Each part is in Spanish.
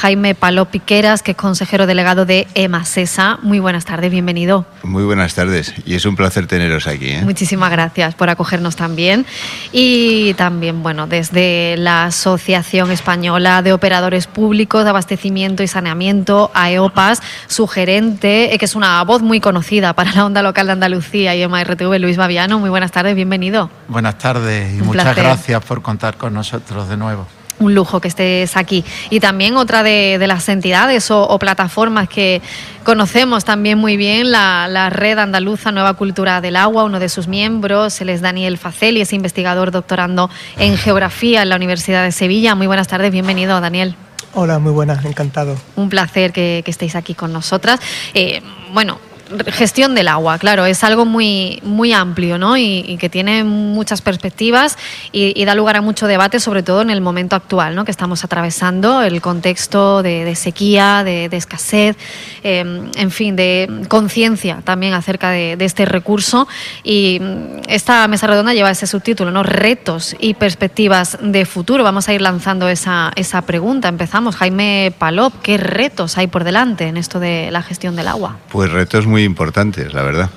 Jaime Paló Piqueras, que es consejero delegado de EMASESA. Muy buenas tardes, bienvenido. Muy buenas tardes y es un placer teneros aquí. ¿eh? Muchísimas gracias por acogernos también. Y también, bueno, desde la Asociación Española de Operadores Públicos de Abastecimiento y Saneamiento, AEOPAS, su gerente, eh, que es una voz muy conocida para la onda local de Andalucía y EMA-RTV, Luis Baviano. Muy buenas tardes, bienvenido. Buenas tardes y muchas gracias por contar con nosotros de nuevo un lujo que estés aquí. Y también otra de, las entidades o, plataformas que conocemos también muy bien, la, Red Andaluza Nueva Cultura del Agua, uno de sus miembros, él es Daniel Faceli, es investigador doctorando en Geografía en la Universidad de Sevilla. Muy buenas tardes, bienvenido Daniel. Hola, muy buenas, encantado. Un placer que, estéis aquí con nosotras. Eh, bueno, gestión del agua, claro, es algo muy, muy amplio ¿no? y, que tiene muchas perspectivas y, da lugar a mucho debate, sobre todo en el momento actual ¿no? que estamos atravesando, el contexto de, sequía, de, escasez, em, en fin, de conciencia también acerca de, este recurso. Y esta mesa redonda lleva ese subtítulo, ¿no? retos y perspectivas de futuro. Vamos a ir lanzando esa, esa pregunta. Empezamos. Jaime Palop, ¿qué retos hay por delante en esto de la gestión del agua? Pues retos muy importantes, la verdad.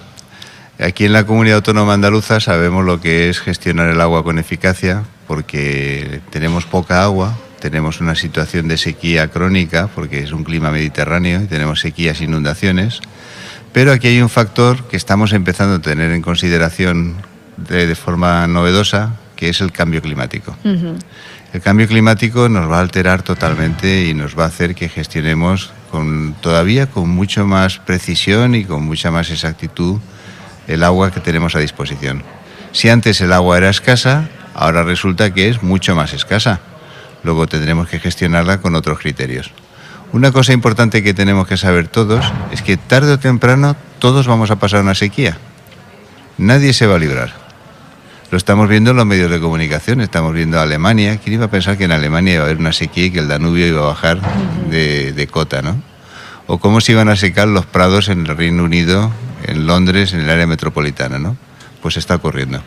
Aquí en la comunidad autónoma andaluza sabemos lo que es gestionar el agua con eficacia porque tenemos poca agua, tenemos una situación de sequía crónica porque es un clima mediterráneo y tenemos sequías e inundaciones, pero aquí hay un factor que estamos empezando a tener en consideración de, forma novedosa, que es el cambio climático. El cambio climático nos va a alterar totalmente y nos va a hacer que gestionemos todavía con mucho más precisión y con mucha más exactitud el agua que tenemos a disposición. Si antes el agua era escasa, ahora resulta que es mucho más escasa. Luego tendremos que gestionarla con otros criterios. Una cosa importante que tenemos que saber todos es que tarde o temprano todos vamos a pasar una sequía. Nadie se va a librar. Lo estamos viendo en los medios de comunicación, estamos viendo a Alemania. ¿Quién iba a pensar que en Alemania iba a haber una sequía y que el Danubio iba a bajar de, cota, ¿no? O cómo se iban a secar los prados en el Reino Unido, en Londres, en el área metropolitana, ¿no? Pues está ocurriendo.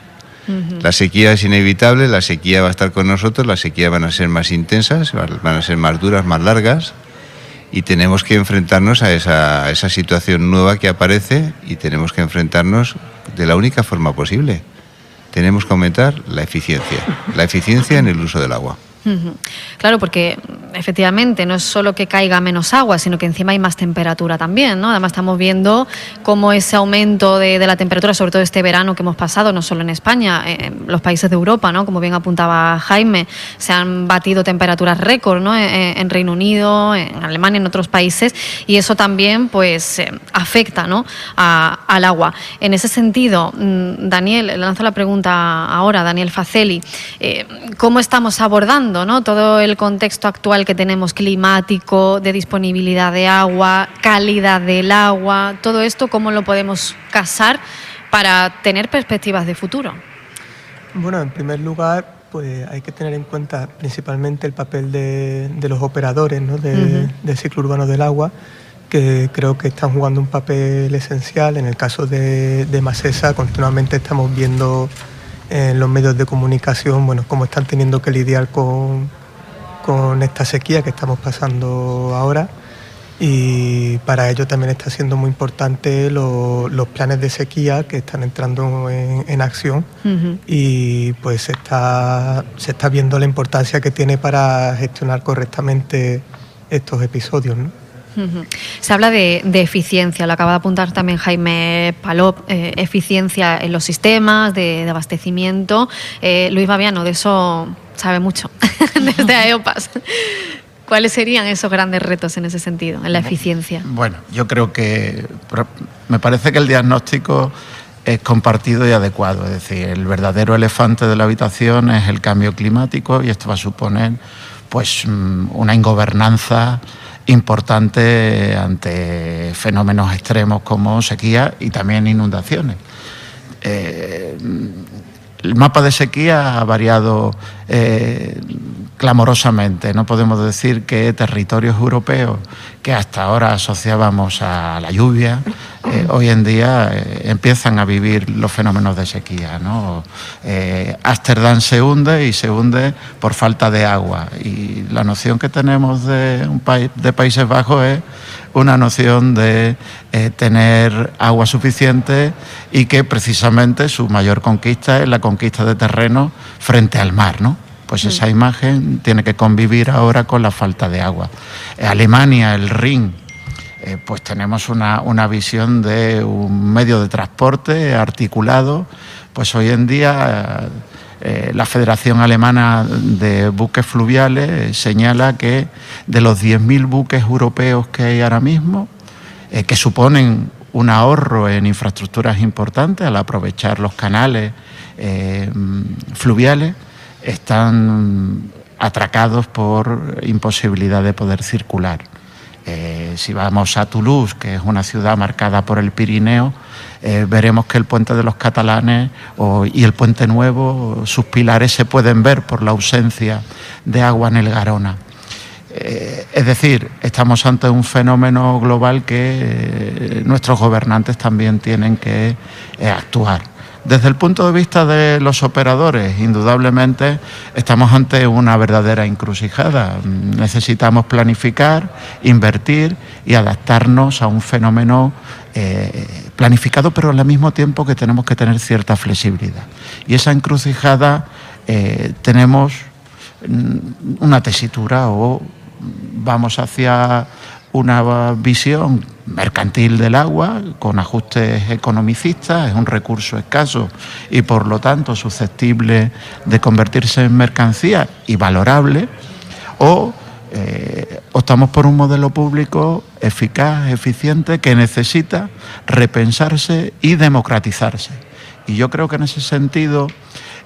La sequía es inevitable, la sequía va a estar con nosotros, las sequías van a ser más intensas, van a ser más duras, más largas, y tenemos que enfrentarnos a esa, a esa situación nueva que aparece y tenemos que enfrentarnos de la única forma posible, tenemos que aumentar la eficiencia, la eficiencia en el uso del agua. Claro, porque efectivamente no es solo que caiga menos agua, sino que encima hay más temperatura también, ¿no? Además estamos viendo cómo ese aumento de, la temperatura, sobre todo este verano que hemos pasado, no solo en España, en los países de Europa, ¿no? Como bien apuntaba Jaime, se han batido temperaturas récord, ¿no? En, Reino Unido, en Alemania, en otros países, y eso también, pues, eh, afecta, ¿no? al agua. En ese sentido, mm, Daniel, le lanzo la pregunta ahora, Daniel Faceli, eh, ¿cómo estamos abordando todo el contexto actual que tenemos climático, de disponibilidad de agua, calidad del agua, todo esto, ¿cómo lo podemos casar para tener perspectivas de futuro? Bueno, en primer lugar, pues hay que tener en cuenta principalmente el papel de, los operadores del ciclo urbano del agua, que creo que están jugando un papel esencial. En el caso de, de continuamente estamos viendo en los medios de comunicación, bueno, cómo están teniendo que lidiar con, con esta sequía que estamos pasando ahora y para ello también está siendo muy importante los planes de sequía que están entrando en, acción y pues se está, se está viendo la importancia que tiene para gestionar correctamente estos episodios. ¿no? Se habla de, eficiencia, lo acaba de apuntar también Jaime Palop, eh, eficiencia en los sistemas de, abastecimiento. Eh, Luis Babiano, de eso sabe mucho, desde AEOPAS. ¿Cuáles serían esos grandes retos en ese sentido, en la eficiencia? Bueno, yo creo que me parece que el diagnóstico es compartido y adecuado. Es decir, el verdadero elefante de la habitación es el cambio climático y esto va a suponer pues mm, una ingobernanza importante ante fenómenos extremos como sequía y también inundaciones. Eh, el mapa de sequía ha variado eh, clamorosamente. No podemos decir que territorios europeos que hasta ahora asociábamos a la lluvia, eh, hoy en día eh, empiezan a vivir los fenómenos de sequía. ¿no? Eh, se hunde y se hunde por falta de agua. Y la noción que tenemos de, un país, de Países Bajos es una noción de tener agua suficiente y que precisamente su mayor conquista es la conquista de terreno frente al mar. ¿no? Pues mm. esa imagen tiene que convivir ahora con la falta de agua. Alemania, el Rin, eh, pues tenemos una, visión de un medio de transporte articulado, pues hoy en día eh, la Federación Alemana de Buques Fluviales señala que de los 10.000 buques europeos que hay ahora mismo, eh, que suponen un ahorro en infraestructuras importantes al aprovechar los canales fluviales, están atracados por imposibilidad de poder circular. Eh, si vamos a Toulouse, que es una ciudad marcada por el Pirineo, eh, veremos que el puente de los catalanes y el puente nuevo, sus pilares se pueden ver por la ausencia de agua en el Garona. Eh, es decir, estamos ante un fenómeno global que nuestros gobernantes también tienen que actuar. Desde el punto de vista de los operadores, indudablemente estamos ante una verdadera encrucijada. Necesitamos planificar, invertir y adaptarnos a un fenómeno eh, planificado, pero al mismo tiempo que tenemos que tener cierta flexibilidad. Y esa encrucijada eh, tenemos mm, una tesitura o vamos hacia una visión mercantil del agua con ajustes economicistas, es un recurso escaso y por lo tanto susceptible de convertirse en mercancía y valorable, o eh, optamos por un modelo público eficaz, eficiente, que necesita repensarse y democratizarse. Y yo creo que en ese sentido,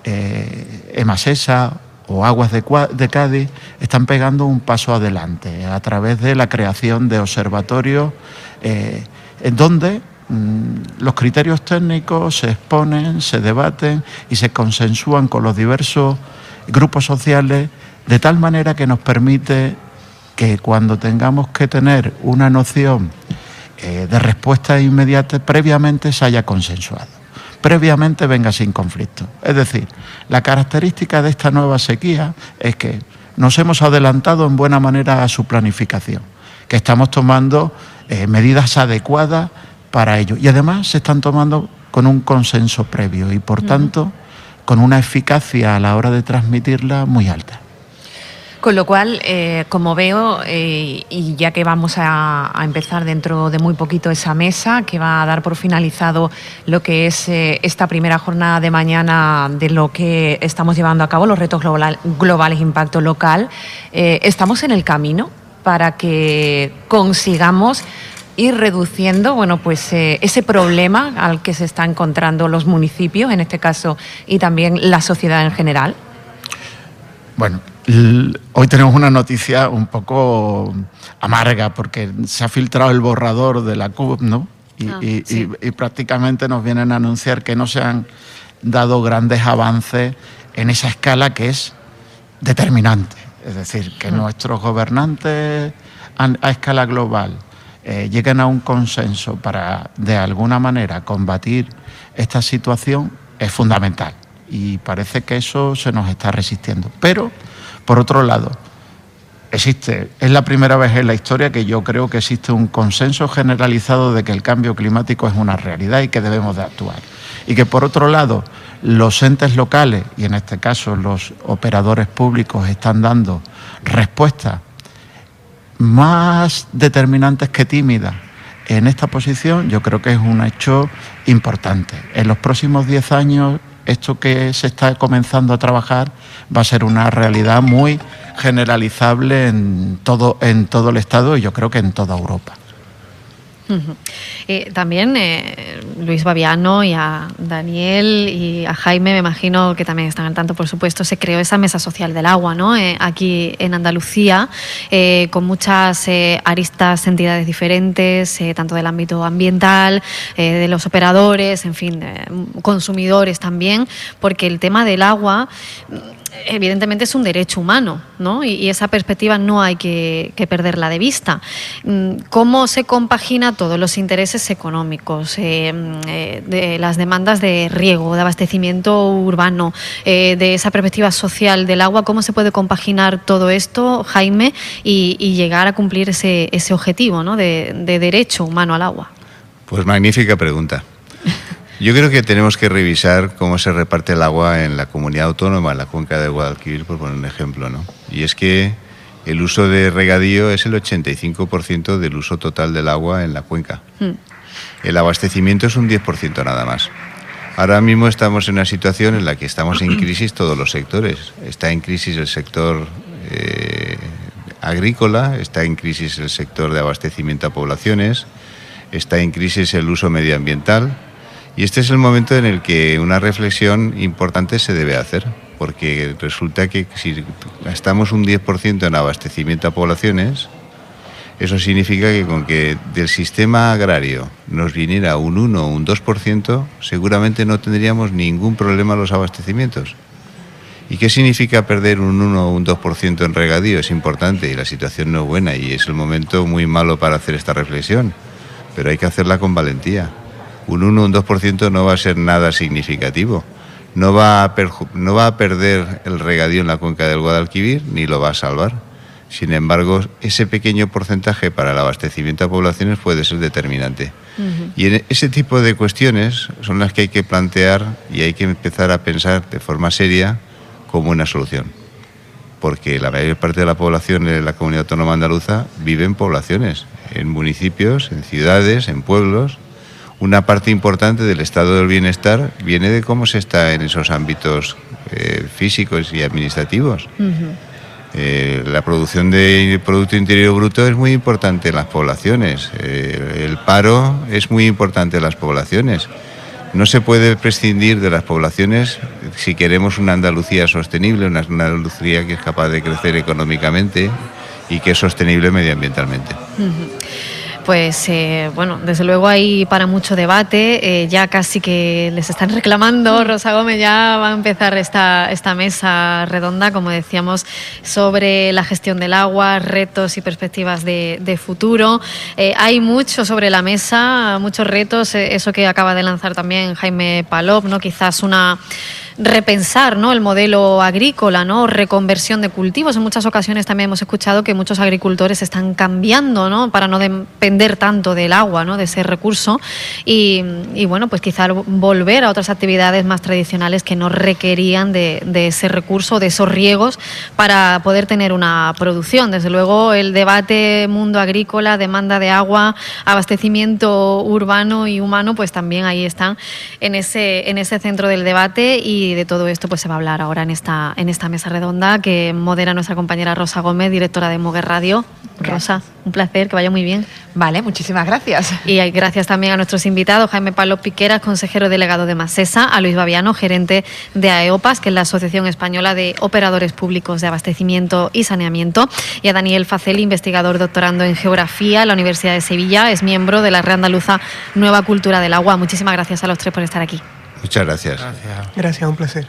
eh, Emasesa o Aguas de, Cádiz están pegando un paso adelante a través de la creación de observatorios eh, en donde mm, los criterios técnicos se exponen, se debaten y se consensúan con los diversos grupos sociales de tal manera que nos permite que cuando tengamos que tener una noción eh, de respuesta inmediata previamente se haya consensuado previamente venga sin conflicto. Es decir, la característica de esta nueva sequía es que nos hemos adelantado en buena manera a su planificación, que estamos tomando eh, medidas adecuadas para ello y además se están tomando con un consenso previo y por tanto con una eficacia a la hora de transmitirla muy alta. Con lo cual, eh, como veo, eh, y ya que vamos a, empezar dentro de muy poquito esa mesa, que va a dar por finalizado lo que es eh, esta primera jornada de mañana de lo que estamos llevando a cabo, los retos globales impacto local, estamos en el camino para que consigamos ir reduciendo bueno, pues, ese problema al que se están encontrando los municipios, en este caso, y también la sociedad en general. Bueno, Hoy tenemos una noticia un poco amarga porque se ha filtrado el borrador de la CUP, ¿no? Ah, y, prácticamente nos vienen a anunciar que no se han dado grandes avances en esa escala que es determinante. Es decir, que nuestros gobernantes a, escala global eh, lleguen a un consenso para, de alguna manera, combatir esta situación es fundamental. Y parece que eso se nos está resistiendo. Pero por otro lado, existe, es la primera vez en la historia que yo creo que existe un consenso generalizado de que el cambio climático es una realidad y que debemos de actuar. Y que por otro lado, los entes locales, y en este caso los operadores públicos, están dando respuestas más determinantes que tímidas en esta posición, yo creo que es un hecho importante. En los próximos 10 años esto que se está comenzando a trabajar va a ser una realidad muy generalizable en todo, en todo el Estado y yo creo que en toda Europa. Eh, también eh, Luis Babiano y a Daniel y a Jaime, me imagino que también están al tanto, por supuesto, se creó esa mesa social del agua ¿no? Eh, aquí en Andalucía, con muchas aristas, entidades diferentes, tanto del ámbito ambiental, de los operadores, en fin, consumidores también, porque el tema del agua evidentemente es un derecho humano, ¿no? Y, esa perspectiva no hay que, perderla de vista. Mm, ¿Cómo se compagina todos los intereses económicos, eh, eh, de las demandas de riego, de abastecimiento urbano, eh, de esa perspectiva social del agua? ¿Cómo se puede compaginar todo esto, Jaime, y, llegar a cumplir ese, ese objetivo ¿no? de derecho humano al agua? Pues magnífica pregunta. Yo creo que tenemos que revisar cómo se reparte el agua en la comunidad autónoma, en la cuenca de Guadalquivir, por poner un ejemplo. ¿no? Y es que el uso de regadío es el 85% del uso total del agua en la cuenca. Hmm. El abastecimiento es un 10% nada más. Ahora mismo estamos en una situación en la que estamos en crisis todos los sectores. Está en crisis el sector eh, agrícola, está en crisis el sector de abastecimiento a poblaciones, está en crisis el uso medioambiental y este es el momento en el que una reflexión importante se debe hacer, porque resulta que si gastamos un 10% en abastecimiento a poblaciones, eso significa que con que del sistema agrario nos viniera un 1 o un 2%, seguramente no tendríamos ningún problema en los abastecimientos. ¿Y qué significa perder un 1 o un 2% en regadío? Es importante y la situación no es buena y es el momento muy malo para hacer esta reflexión, pero hay que hacerla con valentía un 1 o un 2% no va a ser nada significativo. No va, a no va a perder el regadío en la cuenca del Guadalquivir ni lo va a salvar. Sin embargo, ese pequeño porcentaje para el abastecimiento a poblaciones puede ser determinante. Y en ese tipo de cuestiones son las que hay que plantear y hay que empezar a pensar de forma seria como una solución. Porque la mayor parte de la población de la comunidad autónoma andaluza vive en poblaciones, en municipios, en ciudades, en pueblos, una parte importante del estado del bienestar viene de cómo se está en esos ámbitos eh, físicos y administrativos. Eh, la producción de Producto Interior Bruto es muy importante en las poblaciones. Eh, el paro es muy importante en las poblaciones. No se puede prescindir de las poblaciones si queremos una Andalucía sostenible, una Andalucía que es capaz de crecer económicamente y que es sostenible medioambientalmente pues eh, bueno, desde luego hay para mucho debate. Eh, ya casi que les están reclamando. Rosa Gómez ya va a empezar esta, esta mesa redonda, como decíamos, sobre la gestión del agua, retos y perspectivas de, futuro. Eh, hay mucho sobre la mesa, muchos retos. eso que acaba de lanzar también Jaime Palop, ¿no? Quizás una repensar ¿no? el modelo agrícola, ¿no? reconversión de cultivos. En muchas ocasiones también hemos escuchado que muchos agricultores están cambiando ¿no? para no depender tanto del agua, ¿no? de ese recurso. Y, bueno, pues quizá volver a otras actividades más tradicionales que no requerían de, ese recurso, de esos riegos, para poder tener una producción. Desde luego, el debate mundo agrícola, demanda de agua, abastecimiento urbano y humano, pues también ahí están en ese, en ese centro del debate. Y y de todo esto pues se va a hablar ahora en esta, en esta mesa redonda que modera nuestra compañera Rosa Gómez, directora de Moguer Radio. Rosa, un placer, que vaya muy bien. Vale, muchísimas gracias. Y gracias también a nuestros invitados, Jaime Pablo Piqueras, consejero delegado de Masesa, a Luis Babiano, gerente de AEOPAS, que es la Asociación Española de Operadores Públicos de Abastecimiento y Saneamiento, y a Daniel Faceli, investigador doctorando en Geografía en la Universidad de Sevilla, es miembro de la Red Andaluza Nueva Cultura del Agua. Muchísimas gracias a los tres por estar aquí. Muchas gracias. Gracias, un placer.